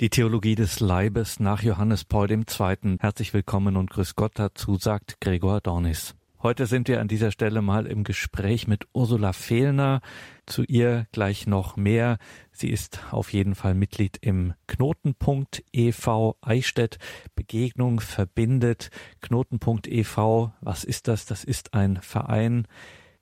Die Theologie des Leibes nach Johannes Paul II. Herzlich willkommen und grüß Gott dazu, sagt Gregor Dornis. Heute sind wir an dieser Stelle mal im Gespräch mit Ursula Fehlner. Zu ihr gleich noch mehr. Sie ist auf jeden Fall Mitglied im Knotenpunkt e.V. Eichstätt. Begegnung verbindet. Knotenpunkt e.V. Was ist das? Das ist ein Verein,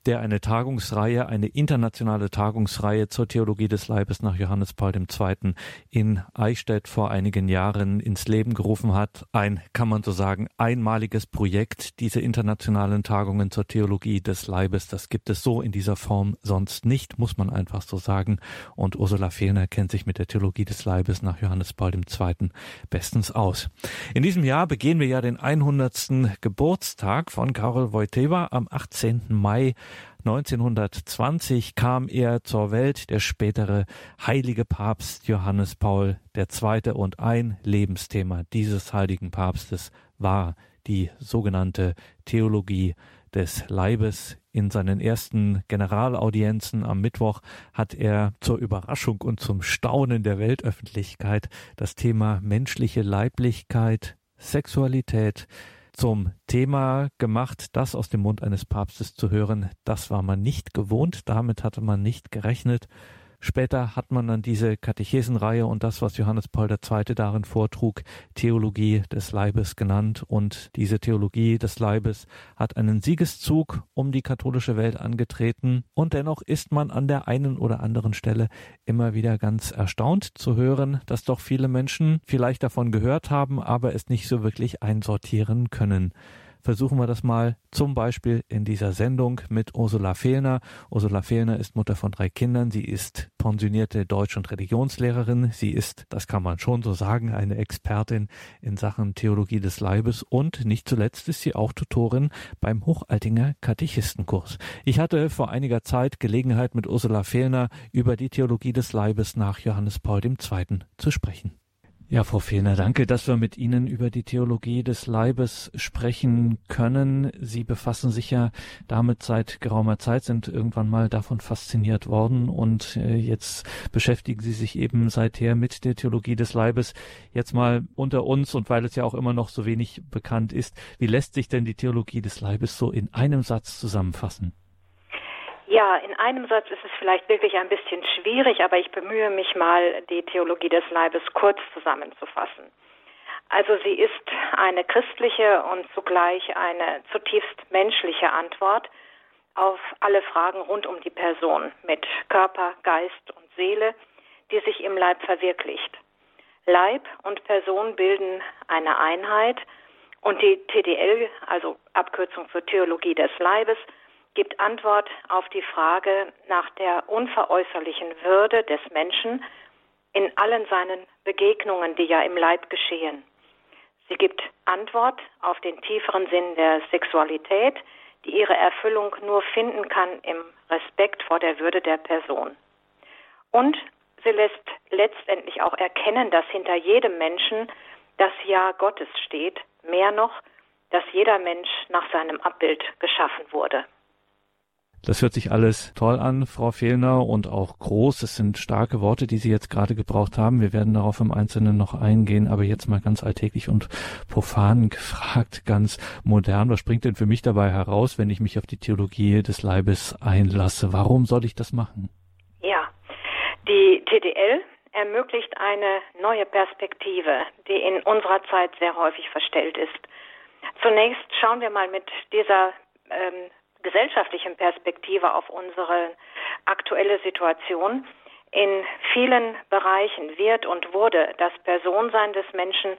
der eine Tagungsreihe, eine internationale Tagungsreihe zur Theologie des Leibes nach Johannes Paul II. in Eichstätt vor einigen Jahren ins Leben gerufen hat. Ein, kann man so sagen, einmaliges Projekt, diese internationalen Tagungen zur Theologie des Leibes. Das gibt es so in dieser Form sonst nicht, muss man einfach so sagen. Und Ursula Fehlner kennt sich mit der Theologie des Leibes nach Johannes Paul II. bestens aus. In diesem Jahr begehen wir ja den 100. Geburtstag von Karol Wojtyła am 18. Mai 1920 kam er zur Welt, der spätere heilige Papst Johannes Paul II. Und ein Lebensthema dieses heiligen Papstes war die sogenannte Theologie des Leibes. In seinen ersten Generalaudienzen am Mittwoch hat er zur Überraschung und zum Staunen der Weltöffentlichkeit das Thema menschliche Leiblichkeit, Sexualität, zum Thema gemacht, das aus dem Mund eines Papstes zu hören. Das war man nicht gewohnt, damit hatte man nicht gerechnet. Später hat man dann diese Katechesenreihe und das, was Johannes Paul II. darin vortrug, Theologie des Leibes genannt. Und diese Theologie des Leibes hat einen Siegeszug um die katholische Welt angetreten. Und dennoch ist man an der einen oder anderen Stelle immer wieder ganz erstaunt zu hören, dass doch viele Menschen vielleicht davon gehört haben, aber es nicht so wirklich einsortieren können versuchen wir das mal zum Beispiel in dieser Sendung mit Ursula Fehlner. Ursula Fehlner ist Mutter von drei Kindern. Sie ist pensionierte Deutsch- und Religionslehrerin. Sie ist, das kann man schon so sagen, eine Expertin in Sachen Theologie des Leibes und nicht zuletzt ist sie auch Tutorin beim Hochaltinger Katechistenkurs. Ich hatte vor einiger Zeit Gelegenheit mit Ursula Fehlner über die Theologie des Leibes nach Johannes Paul II. zu sprechen. Ja, Frau Fehlner, danke, dass wir mit Ihnen über die Theologie des Leibes sprechen können. Sie befassen sich ja damit seit geraumer Zeit, sind irgendwann mal davon fasziniert worden und äh, jetzt beschäftigen Sie sich eben seither mit der Theologie des Leibes. Jetzt mal unter uns und weil es ja auch immer noch so wenig bekannt ist, wie lässt sich denn die Theologie des Leibes so in einem Satz zusammenfassen? Ja, in einem Satz ist es vielleicht wirklich ein bisschen schwierig, aber ich bemühe mich mal, die Theologie des Leibes kurz zusammenzufassen. Also sie ist eine christliche und zugleich eine zutiefst menschliche Antwort auf alle Fragen rund um die Person mit Körper, Geist und Seele, die sich im Leib verwirklicht. Leib und Person bilden eine Einheit und die TDL, also Abkürzung für Theologie des Leibes, gibt Antwort auf die Frage nach der unveräußerlichen Würde des Menschen in allen seinen Begegnungen, die ja im Leib geschehen. Sie gibt Antwort auf den tieferen Sinn der Sexualität, die ihre Erfüllung nur finden kann im Respekt vor der Würde der Person. Und sie lässt letztendlich auch erkennen, dass hinter jedem Menschen das Ja Gottes steht, mehr noch, dass jeder Mensch nach seinem Abbild geschaffen wurde. Das hört sich alles toll an, Frau Fehlner, und auch groß. Das sind starke Worte, die Sie jetzt gerade gebraucht haben. Wir werden darauf im Einzelnen noch eingehen, aber jetzt mal ganz alltäglich und profan gefragt, ganz modern. Was springt denn für mich dabei heraus, wenn ich mich auf die Theologie des Leibes einlasse? Warum soll ich das machen? Ja, die TDL ermöglicht eine neue Perspektive, die in unserer Zeit sehr häufig verstellt ist. Zunächst schauen wir mal mit dieser ähm, gesellschaftlichen Perspektive auf unsere aktuelle Situation. In vielen Bereichen wird und wurde das Personsein des Menschen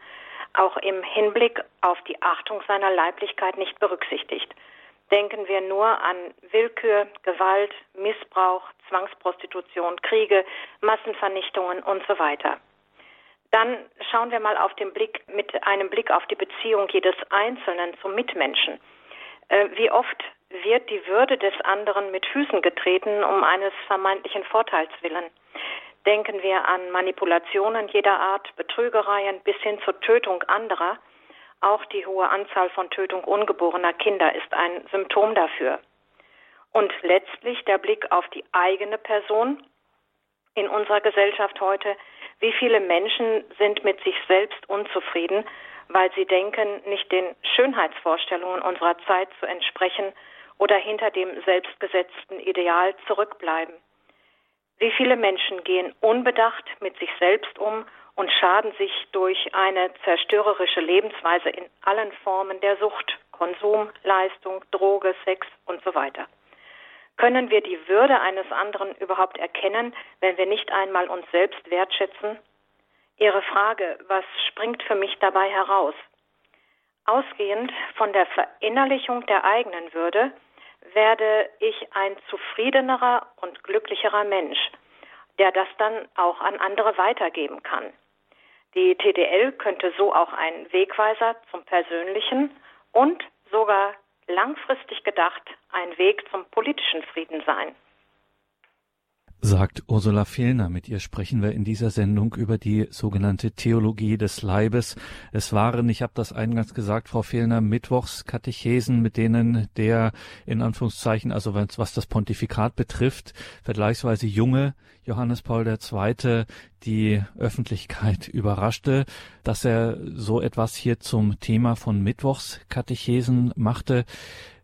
auch im Hinblick auf die Achtung seiner Leiblichkeit nicht berücksichtigt. Denken wir nur an Willkür, Gewalt, Missbrauch, Zwangsprostitution, Kriege, Massenvernichtungen und so weiter. Dann schauen wir mal auf den Blick mit einem Blick auf die Beziehung jedes Einzelnen zum Mitmenschen. Äh, wie oft wird die Würde des anderen mit Füßen getreten um eines vermeintlichen Vorteils willen. Denken wir an Manipulationen jeder Art, Betrügereien bis hin zur Tötung anderer. Auch die hohe Anzahl von Tötung ungeborener Kinder ist ein Symptom dafür. Und letztlich der Blick auf die eigene Person. In unserer Gesellschaft heute Wie viele Menschen sind mit sich selbst unzufrieden, weil sie denken, nicht den Schönheitsvorstellungen unserer Zeit zu entsprechen oder hinter dem selbstgesetzten Ideal zurückbleiben? Wie viele Menschen gehen unbedacht mit sich selbst um und schaden sich durch eine zerstörerische Lebensweise in allen Formen der Sucht, Konsum, Leistung, Droge, Sex und so weiter? Können wir die Würde eines anderen überhaupt erkennen, wenn wir nicht einmal uns selbst wertschätzen? Ihre Frage, was springt für mich dabei heraus? Ausgehend von der Verinnerlichung der eigenen Würde werde ich ein zufriedenerer und glücklicherer Mensch, der das dann auch an andere weitergeben kann. Die TDL könnte so auch ein Wegweiser zum Persönlichen und sogar langfristig gedacht ein Weg zum politischen Frieden sein sagt Ursula Fehlner. Mit ihr sprechen wir in dieser Sendung über die sogenannte Theologie des Leibes. Es waren, ich habe das eingangs gesagt, Frau Fehlner, Mittwochskatechesen, mit denen der in Anführungszeichen, also was das Pontifikat betrifft, vergleichsweise junge Johannes Paul II. die Öffentlichkeit überraschte, dass er so etwas hier zum Thema von Mittwochskatechesen machte.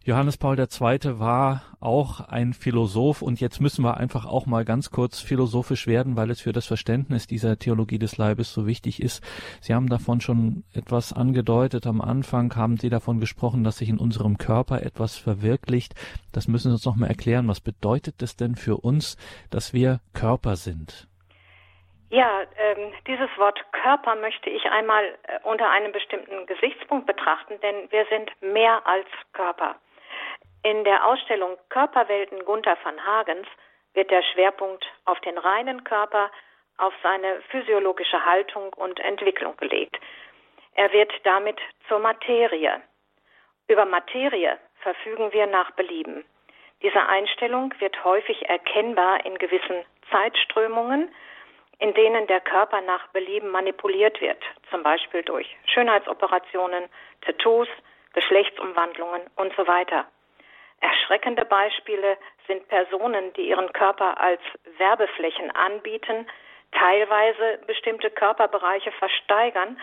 Johannes Paul II. war auch ein Philosoph und jetzt müssen wir einfach auch mal ganz kurz philosophisch werden, weil es für das Verständnis dieser Theologie des Leibes so wichtig ist. Sie haben davon schon etwas angedeutet. Am Anfang haben Sie davon gesprochen, dass sich in unserem Körper etwas verwirklicht. Das müssen Sie uns noch mal erklären. Was bedeutet es denn für uns, dass wir Körper sind? Ja, ähm, dieses Wort Körper möchte ich einmal äh, unter einem bestimmten Gesichtspunkt betrachten, denn wir sind mehr als Körper. In der Ausstellung Körperwelten Gunther van Hagens wird der Schwerpunkt auf den reinen Körper, auf seine physiologische Haltung und Entwicklung gelegt. Er wird damit zur Materie. Über Materie verfügen wir nach Belieben. Diese Einstellung wird häufig erkennbar in gewissen Zeitströmungen, in denen der Körper nach Belieben manipuliert wird, zum Beispiel durch Schönheitsoperationen, Tattoos, Geschlechtsumwandlungen und so weiter. Erschreckende Beispiele sind Personen, die ihren Körper als Werbeflächen anbieten, teilweise bestimmte Körperbereiche versteigern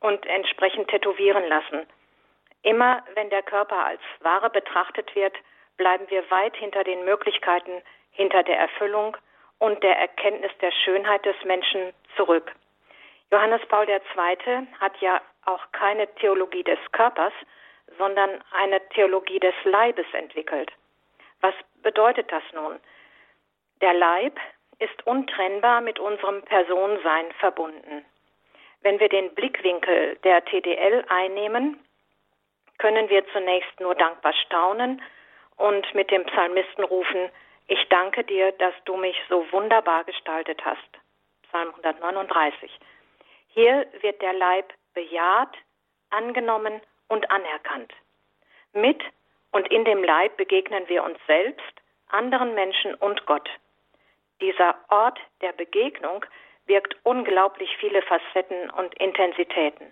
und entsprechend tätowieren lassen. Immer wenn der Körper als Ware betrachtet wird, bleiben wir weit hinter den Möglichkeiten, hinter der Erfüllung und der Erkenntnis der Schönheit des Menschen zurück. Johannes Paul II. hat ja auch keine Theologie des Körpers, sondern eine Theologie des Leibes entwickelt. Was bedeutet das nun? Der Leib ist untrennbar mit unserem Personsein verbunden. Wenn wir den Blickwinkel der TDL einnehmen, können wir zunächst nur dankbar staunen und mit dem Psalmisten rufen, ich danke dir, dass du mich so wunderbar gestaltet hast. Psalm 139. Hier wird der Leib bejaht, angenommen und anerkannt. Mit und in dem Leib begegnen wir uns selbst, anderen Menschen und Gott. Dieser Ort der Begegnung wirkt unglaublich viele Facetten und Intensitäten.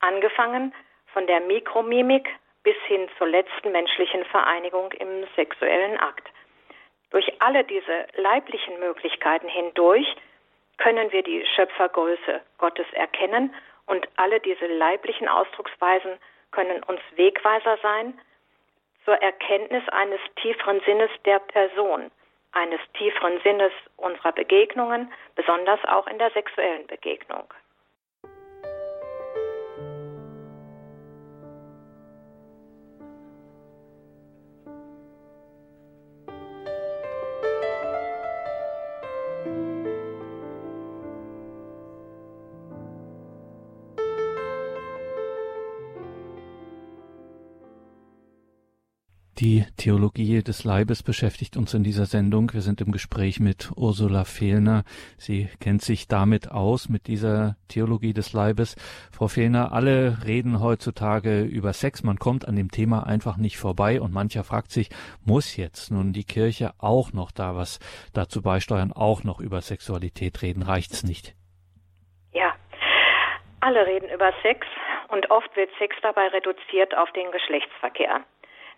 Angefangen von der Mikromimik bis hin zur letzten menschlichen Vereinigung im sexuellen Akt. Durch alle diese leiblichen Möglichkeiten hindurch können wir die Schöpfergröße Gottes erkennen und alle diese leiblichen Ausdrucksweisen können uns Wegweiser sein zur Erkenntnis eines tieferen Sinnes der Person, eines tieferen Sinnes unserer Begegnungen, besonders auch in der sexuellen Begegnung. Die Theologie des Leibes beschäftigt uns in dieser Sendung. Wir sind im Gespräch mit Ursula Fehlner. Sie kennt sich damit aus, mit dieser Theologie des Leibes. Frau Fehlner, alle reden heutzutage über Sex. Man kommt an dem Thema einfach nicht vorbei und mancher fragt sich, muss jetzt nun die Kirche auch noch da was dazu beisteuern, auch noch über Sexualität reden? Reicht's nicht? Ja, alle reden über Sex und oft wird Sex dabei reduziert auf den Geschlechtsverkehr.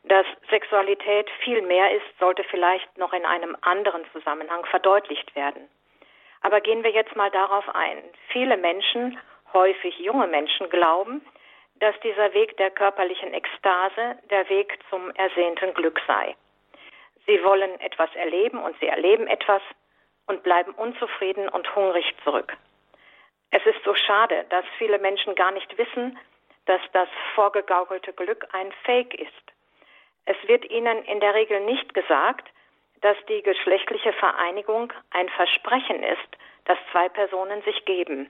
Dass Sexualität viel mehr ist, sollte vielleicht noch in einem anderen Zusammenhang verdeutlicht werden. Aber gehen wir jetzt mal darauf ein. Viele Menschen, häufig junge Menschen, glauben, dass dieser Weg der körperlichen Ekstase der Weg zum ersehnten Glück sei. Sie wollen etwas erleben und sie erleben etwas und bleiben unzufrieden und hungrig zurück. Es ist so schade, dass viele Menschen gar nicht wissen, dass das vorgegaukelte Glück ein Fake ist. Es wird ihnen in der Regel nicht gesagt, dass die geschlechtliche Vereinigung ein Versprechen ist, das zwei Personen sich geben.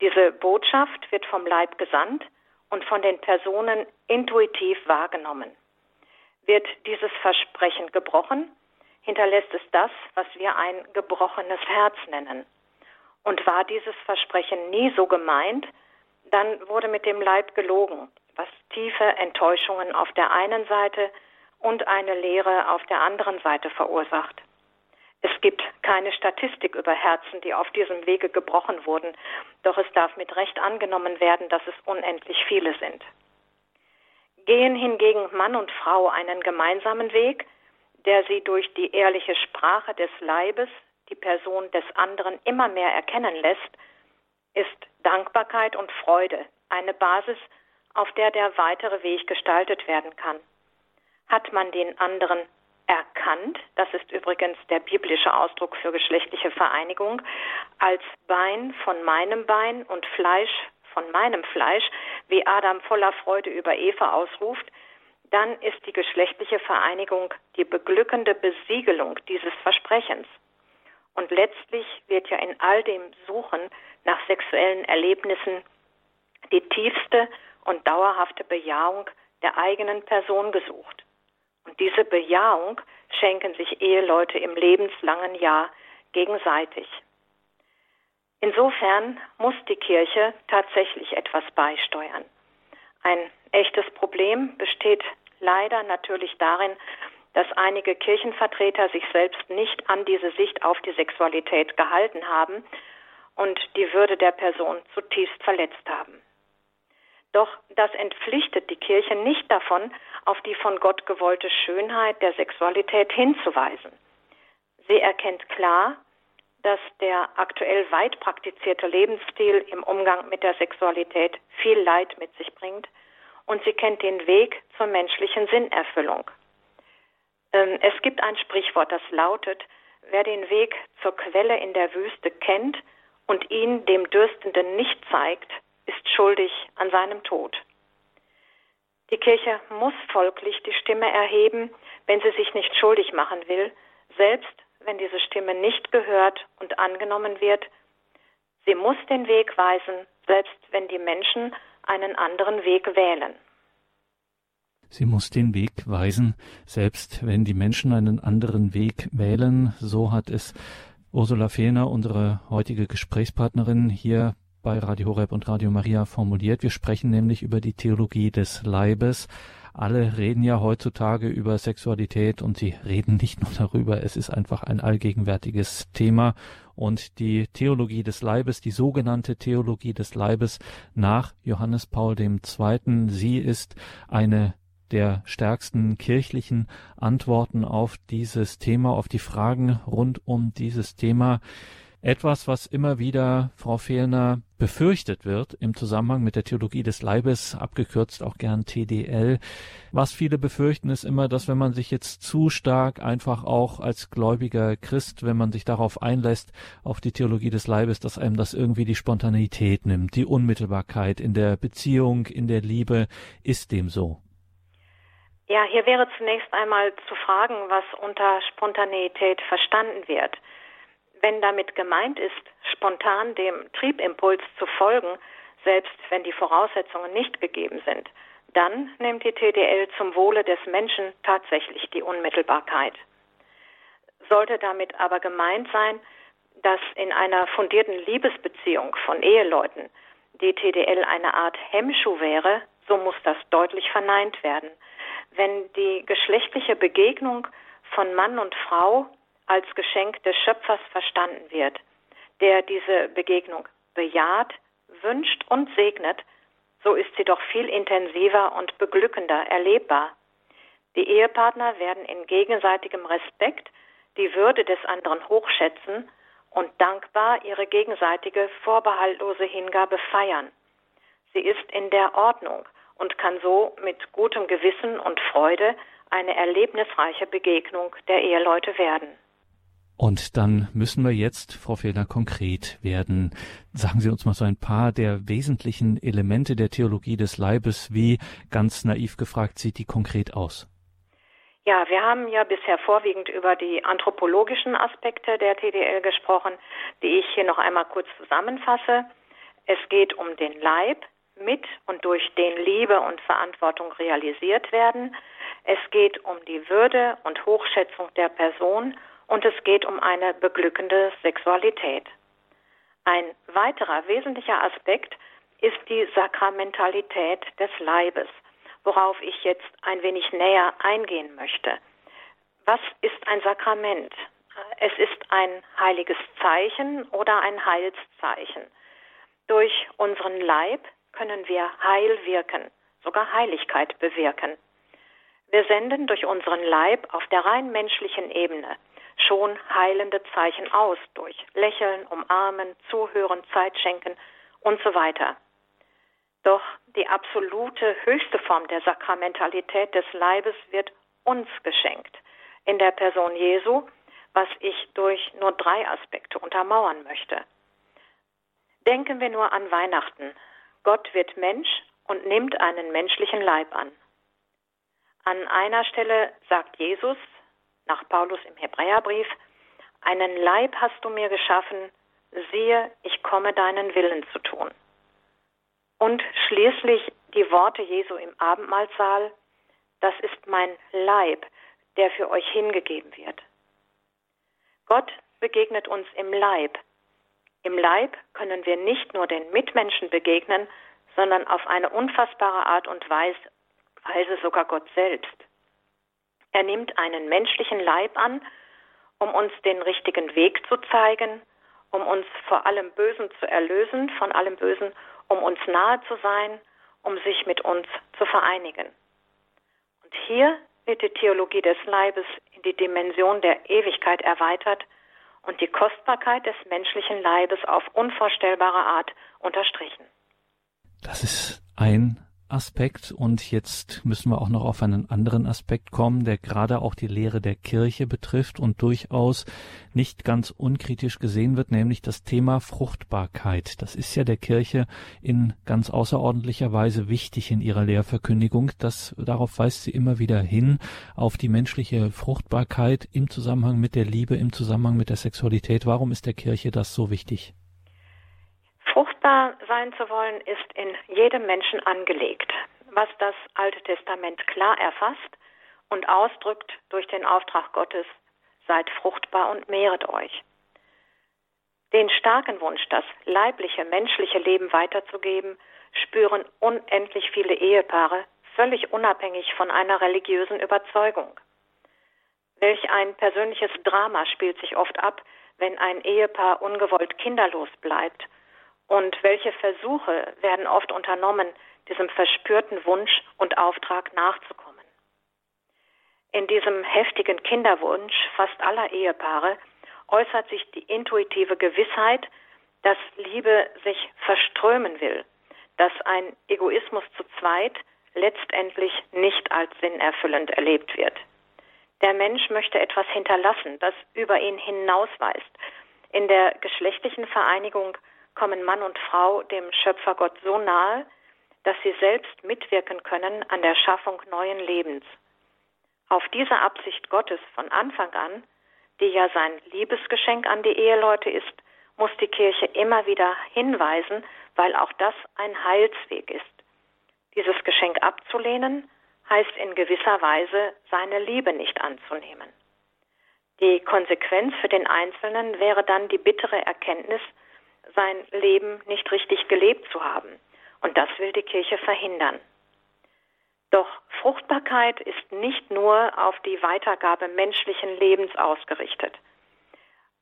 Diese Botschaft wird vom Leib gesandt und von den Personen intuitiv wahrgenommen. Wird dieses Versprechen gebrochen, hinterlässt es das, was wir ein gebrochenes Herz nennen. Und war dieses Versprechen nie so gemeint, dann wurde mit dem Leib gelogen, was tiefe Enttäuschungen auf der einen Seite und eine Lehre auf der anderen Seite verursacht. Es gibt keine Statistik über Herzen, die auf diesem Wege gebrochen wurden, doch es darf mit Recht angenommen werden, dass es unendlich viele sind. Gehen hingegen Mann und Frau einen gemeinsamen Weg, der sie durch die ehrliche Sprache des Leibes die Person des anderen immer mehr erkennen lässt, ist Dankbarkeit und Freude eine Basis, auf der der weitere Weg gestaltet werden kann. Hat man den anderen erkannt, das ist übrigens der biblische Ausdruck für geschlechtliche Vereinigung, als Bein von meinem Bein und Fleisch von meinem Fleisch, wie Adam voller Freude über Eva ausruft, dann ist die geschlechtliche Vereinigung die beglückende Besiegelung dieses Versprechens. Und letztlich wird ja in all dem Suchen nach sexuellen Erlebnissen die tiefste und dauerhafte Bejahung der eigenen Person gesucht. Und diese Bejahung schenken sich Eheleute im lebenslangen Jahr gegenseitig. Insofern muss die Kirche tatsächlich etwas beisteuern. Ein echtes Problem besteht leider natürlich darin, dass einige Kirchenvertreter sich selbst nicht an diese Sicht auf die Sexualität gehalten haben und die Würde der Person zutiefst verletzt haben. Doch das entpflichtet die Kirche nicht davon, auf die von Gott gewollte Schönheit der Sexualität hinzuweisen. Sie erkennt klar, dass der aktuell weit praktizierte Lebensstil im Umgang mit der Sexualität viel Leid mit sich bringt und sie kennt den Weg zur menschlichen Sinnerfüllung. Ähm, es gibt ein Sprichwort, das lautet, wer den Weg zur Quelle in der Wüste kennt und ihn dem Dürstenden nicht zeigt, ist schuldig an seinem Tod. Die Kirche muss folglich die Stimme erheben, wenn sie sich nicht schuldig machen will, selbst wenn diese Stimme nicht gehört und angenommen wird. Sie muss den Weg weisen, selbst wenn die Menschen einen anderen Weg wählen. Sie muss den Weg weisen, selbst wenn die Menschen einen anderen Weg wählen. So hat es Ursula Fehlner, unsere heutige Gesprächspartnerin, hier bei Radio Horeb und Radio Maria formuliert. Wir sprechen nämlich über die Theologie des Leibes. Alle reden ja heutzutage über Sexualität und sie reden nicht nur darüber, es ist einfach ein allgegenwärtiges Thema. Und die Theologie des Leibes, die sogenannte Theologie des Leibes nach Johannes Paul II., sie ist eine der stärksten kirchlichen Antworten auf dieses Thema, auf die Fragen rund um dieses Thema. Etwas, was immer wieder, Frau Fehlner, befürchtet wird im Zusammenhang mit der Theologie des Leibes, abgekürzt auch gern TDL. Was viele befürchten, ist immer, dass wenn man sich jetzt zu stark einfach auch als gläubiger Christ, wenn man sich darauf einlässt, auf die Theologie des Leibes, dass einem das irgendwie die Spontaneität nimmt, die Unmittelbarkeit in der Beziehung, in der Liebe. Ist dem so? Ja, hier wäre zunächst einmal zu fragen, was unter Spontaneität verstanden wird. Wenn damit gemeint ist, spontan dem Triebimpuls zu folgen, selbst wenn die Voraussetzungen nicht gegeben sind, dann nimmt die TDL zum Wohle des Menschen tatsächlich die Unmittelbarkeit. Sollte damit aber gemeint sein, dass in einer fundierten Liebesbeziehung von Eheleuten die TDL eine Art Hemmschuh wäre, so muss das deutlich verneint werden. Wenn die geschlechtliche Begegnung von Mann und Frau als Geschenk des Schöpfers verstanden wird, der diese Begegnung bejaht, wünscht und segnet, so ist sie doch viel intensiver und beglückender erlebbar. Die Ehepartner werden in gegenseitigem Respekt die Würde des anderen hochschätzen und dankbar ihre gegenseitige vorbehaltlose Hingabe feiern. Sie ist in der Ordnung und kann so mit gutem Gewissen und Freude eine erlebnisreiche Begegnung der Eheleute werden. Und dann müssen wir jetzt, Frau Fehler, konkret werden. Sagen Sie uns mal so ein paar der wesentlichen Elemente der Theologie des Leibes. Wie, ganz naiv gefragt, sieht die konkret aus? Ja, wir haben ja bisher vorwiegend über die anthropologischen Aspekte der TDL gesprochen, die ich hier noch einmal kurz zusammenfasse. Es geht um den Leib, mit und durch den Liebe und Verantwortung realisiert werden. Es geht um die Würde und Hochschätzung der Person und es geht um eine beglückende Sexualität. Ein weiterer wesentlicher Aspekt ist die Sakramentalität des Leibes, worauf ich jetzt ein wenig näher eingehen möchte. Was ist ein Sakrament? Es ist ein heiliges Zeichen oder ein Heilszeichen. Durch unseren Leib können wir Heil wirken, sogar Heiligkeit bewirken. Wir senden durch unseren Leib auf der rein menschlichen Ebene schon heilende Zeichen aus durch Lächeln, Umarmen, Zuhören, Zeit schenken und so weiter. Doch die absolute höchste Form der Sakramentalität des Leibes wird uns geschenkt in der Person Jesu, was ich durch nur drei Aspekte untermauern möchte. Denken wir nur an Weihnachten. Gott wird Mensch und nimmt einen menschlichen Leib an. An einer Stelle sagt Jesus, nach Paulus im Hebräerbrief, einen Leib hast du mir geschaffen, siehe, ich komme deinen Willen zu tun. Und schließlich die Worte Jesu im Abendmahlsaal, das ist mein Leib, der für euch hingegeben wird. Gott begegnet uns im Leib. Im Leib können wir nicht nur den Mitmenschen begegnen, sondern auf eine unfassbare Art und Weise, sogar Gott selbst. Er nimmt einen menschlichen Leib an, um uns den richtigen Weg zu zeigen, um uns vor allem Bösen zu erlösen, von allem Bösen, um uns nahe zu sein, um sich mit uns zu vereinigen. Und hier wird die Theologie des Leibes in die Dimension der Ewigkeit erweitert und die Kostbarkeit des menschlichen Leibes auf unvorstellbare Art unterstrichen. Das ist ein Aspekt und jetzt müssen wir auch noch auf einen anderen Aspekt kommen, der gerade auch die Lehre der Kirche betrifft und durchaus nicht ganz unkritisch gesehen wird, nämlich das Thema Fruchtbarkeit. Das ist ja der Kirche in ganz außerordentlicher Weise wichtig in ihrer Lehrverkündigung. Das, darauf weist sie immer wieder hin, auf die menschliche Fruchtbarkeit im Zusammenhang mit der Liebe, im Zusammenhang mit der Sexualität. Warum ist der Kirche das so wichtig? Fruchtbar sein zu wollen, ist in jedem Menschen angelegt, was das Alte Testament klar erfasst und ausdrückt durch den Auftrag Gottes, seid fruchtbar und mehret euch. Den starken Wunsch, das leibliche, menschliche Leben weiterzugeben, spüren unendlich viele Ehepaare, völlig unabhängig von einer religiösen Überzeugung. Welch ein persönliches Drama spielt sich oft ab, wenn ein Ehepaar ungewollt kinderlos bleibt und welche Versuche werden oft unternommen, diesem verspürten Wunsch und Auftrag nachzukommen. In diesem heftigen Kinderwunsch fast aller Ehepaare äußert sich die intuitive Gewissheit, dass Liebe sich verströmen will, dass ein Egoismus zu zweit letztendlich nicht als sinnerfüllend erlebt wird. Der Mensch möchte etwas hinterlassen, das über ihn hinausweist. In der geschlechtlichen Vereinigung kommen Mann und Frau dem Schöpfer Gott so nahe, dass sie selbst mitwirken können an der Schaffung neuen Lebens. Auf diese Absicht Gottes von Anfang an, die ja sein Liebesgeschenk an die Eheleute ist, muss die Kirche immer wieder hinweisen, weil auch das ein Heilsweg ist. Dieses Geschenk abzulehnen, heißt in gewisser Weise, seine Liebe nicht anzunehmen. Die Konsequenz für den Einzelnen wäre dann die bittere Erkenntnis, sein Leben nicht richtig gelebt zu haben. Und das will die Kirche verhindern. Doch Fruchtbarkeit ist nicht nur auf die Weitergabe menschlichen Lebens ausgerichtet.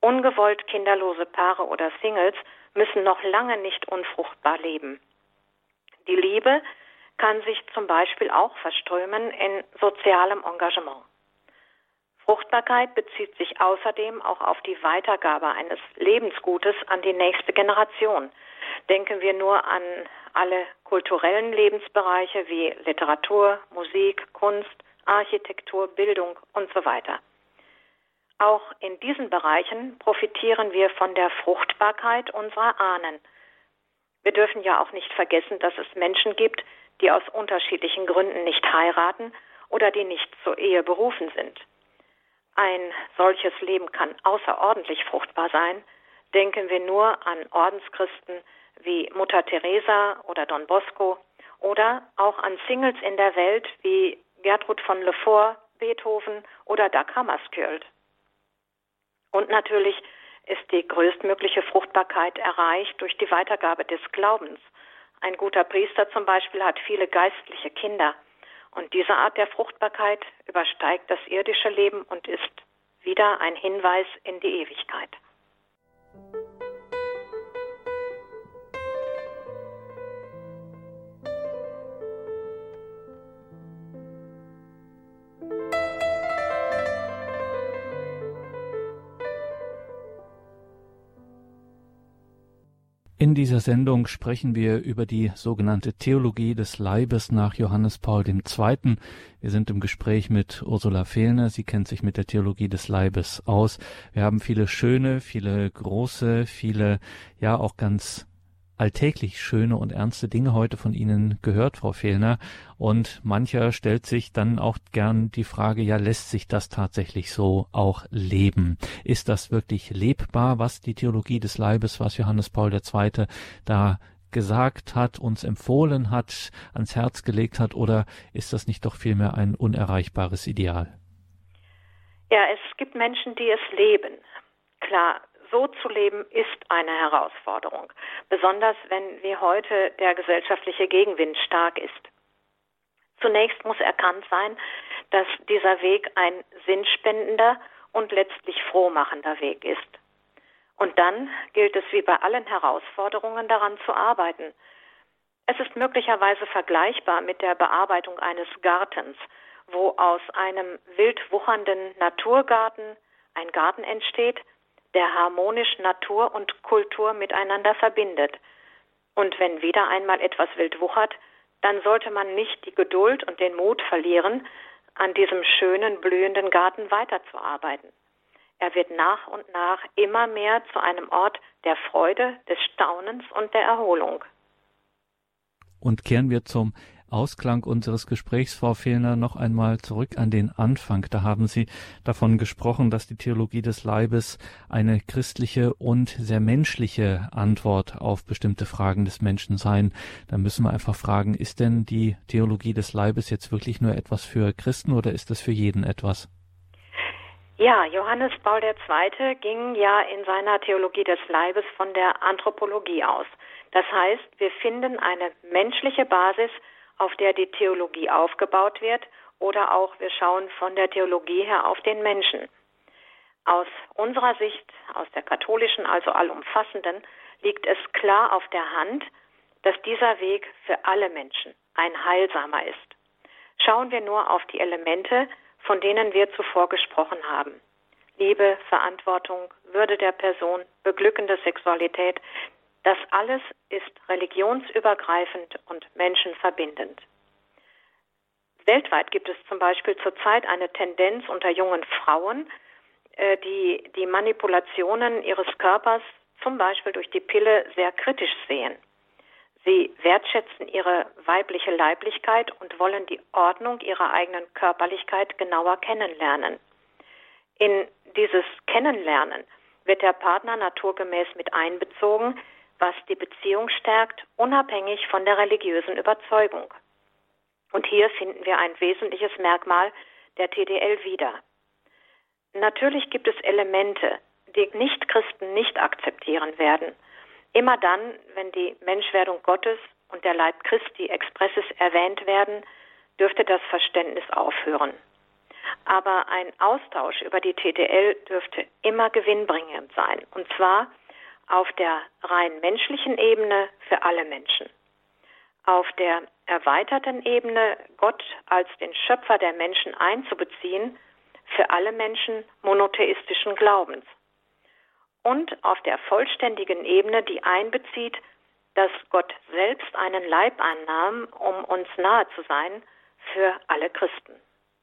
Ungewollt kinderlose Paare oder Singles müssen noch lange nicht unfruchtbar leben. Die Liebe kann sich zum Beispiel auch verströmen in sozialem Engagement. Fruchtbarkeit bezieht sich außerdem auch auf die Weitergabe eines Lebensgutes an die nächste Generation. Denken wir nur an alle kulturellen Lebensbereiche wie Literatur, Musik, Kunst, Architektur, Bildung und so weiter. Auch in diesen Bereichen profitieren wir von der Fruchtbarkeit unserer Ahnen. Wir dürfen ja auch nicht vergessen, dass es Menschen gibt, die aus unterschiedlichen Gründen nicht heiraten oder die nicht zur Ehe berufen sind. Ein solches Leben kann außerordentlich fruchtbar sein. Denken wir nur an Ordenschristen wie Mutter Teresa oder Don Bosco oder auch an Singles in der Welt wie Gertrud von Lefort, Beethoven oder Dag Hammarskjöld. Und natürlich ist die größtmögliche Fruchtbarkeit erreicht durch die Weitergabe des Glaubens. Ein guter Priester zum Beispiel hat viele geistliche Kinder. Und diese Art der Fruchtbarkeit übersteigt das irdische Leben und ist wieder ein Hinweis in die Ewigkeit. In dieser Sendung sprechen wir über die sogenannte Theologie des Leibes nach Johannes Paul II. Wir sind im Gespräch mit Ursula Fehlner. Sie kennt sich mit der Theologie des Leibes aus. Wir haben viele schöne, viele große, viele, ja, auch ganz alltäglich schöne und ernste Dinge heute von Ihnen gehört, Frau Fehlner. Und mancher stellt sich dann auch gern die Frage, ja, lässt sich das tatsächlich so auch leben? Ist das wirklich lebbar, was die Theologie des Leibes, was Johannes Paul II. da gesagt hat, uns empfohlen hat, ans Herz gelegt hat, oder ist das nicht doch vielmehr ein unerreichbares Ideal? Ja, es gibt Menschen, die es leben. Klar, so zu leben ist eine Herausforderung, besonders wenn wie heute der gesellschaftliche Gegenwind stark ist. Zunächst muss erkannt sein, dass dieser Weg ein sinnspendender und letztlich frohmachender Weg ist. Und dann gilt es wie bei allen Herausforderungen daran zu arbeiten. Es ist möglicherweise vergleichbar mit der Bearbeitung eines Gartens, wo aus einem wild wuchernden Naturgarten ein Garten entsteht, der harmonisch Natur und Kultur miteinander verbindet. Und wenn wieder einmal etwas wild wuchert, dann sollte man nicht die Geduld und den Mut verlieren, an diesem schönen, blühenden Garten weiterzuarbeiten. Er wird nach und nach immer mehr zu einem Ort der Freude, des Staunens und der Erholung. Und kehren wir zum Ausklang unseres Gesprächs, Frau Fehlner, noch einmal zurück an den Anfang. Da haben Sie davon gesprochen, dass die Theologie des Leibes eine christliche und sehr menschliche Antwort auf bestimmte Fragen des Menschen sein. Da müssen wir einfach fragen, ist denn die Theologie des Leibes jetzt wirklich nur etwas für Christen oder ist es für jeden etwas? Ja, Johannes Paul II. ging ja in seiner Theologie des Leibes von der Anthropologie aus. Das heißt, wir finden eine menschliche Basis auf der die Theologie aufgebaut wird, oder auch wir schauen von der Theologie her auf den Menschen. Aus unserer Sicht, aus der katholischen, also allumfassenden, liegt es klar auf der Hand, dass dieser Weg für alle Menschen ein heilsamer ist. Schauen wir nur auf die Elemente, von denen wir zuvor gesprochen haben. Liebe, Verantwortung, Würde der Person, beglückende Sexualität, das alles ist religionsübergreifend und menschenverbindend. Weltweit gibt es zum Beispiel zurzeit eine Tendenz unter jungen Frauen, äh, die die Manipulationen ihres Körpers zum Beispiel durch die Pille sehr kritisch sehen. Sie wertschätzen ihre weibliche Leiblichkeit und wollen die Ordnung ihrer eigenen Körperlichkeit genauer kennenlernen. In dieses Kennenlernen wird der Partner naturgemäß mit einbezogen, was die Beziehung stärkt, unabhängig von der religiösen Überzeugung. Und hier finden wir ein wesentliches Merkmal der TDL wieder. Natürlich gibt es Elemente, die Nichtchristen nicht akzeptieren werden. Immer dann, wenn die Menschwerdung Gottes und der Leib Christi expressis erwähnt werden, dürfte das Verständnis aufhören. Aber ein Austausch über die TDL dürfte immer gewinnbringend sein, und zwar auf der rein menschlichen Ebene für alle Menschen. Auf der erweiterten Ebene, Gott als den Schöpfer der Menschen einzubeziehen, für alle Menschen monotheistischen Glaubens. Und auf der vollständigen Ebene, die einbezieht, dass Gott selbst einen Leib annahm, um uns nahe zu sein, für alle Christen.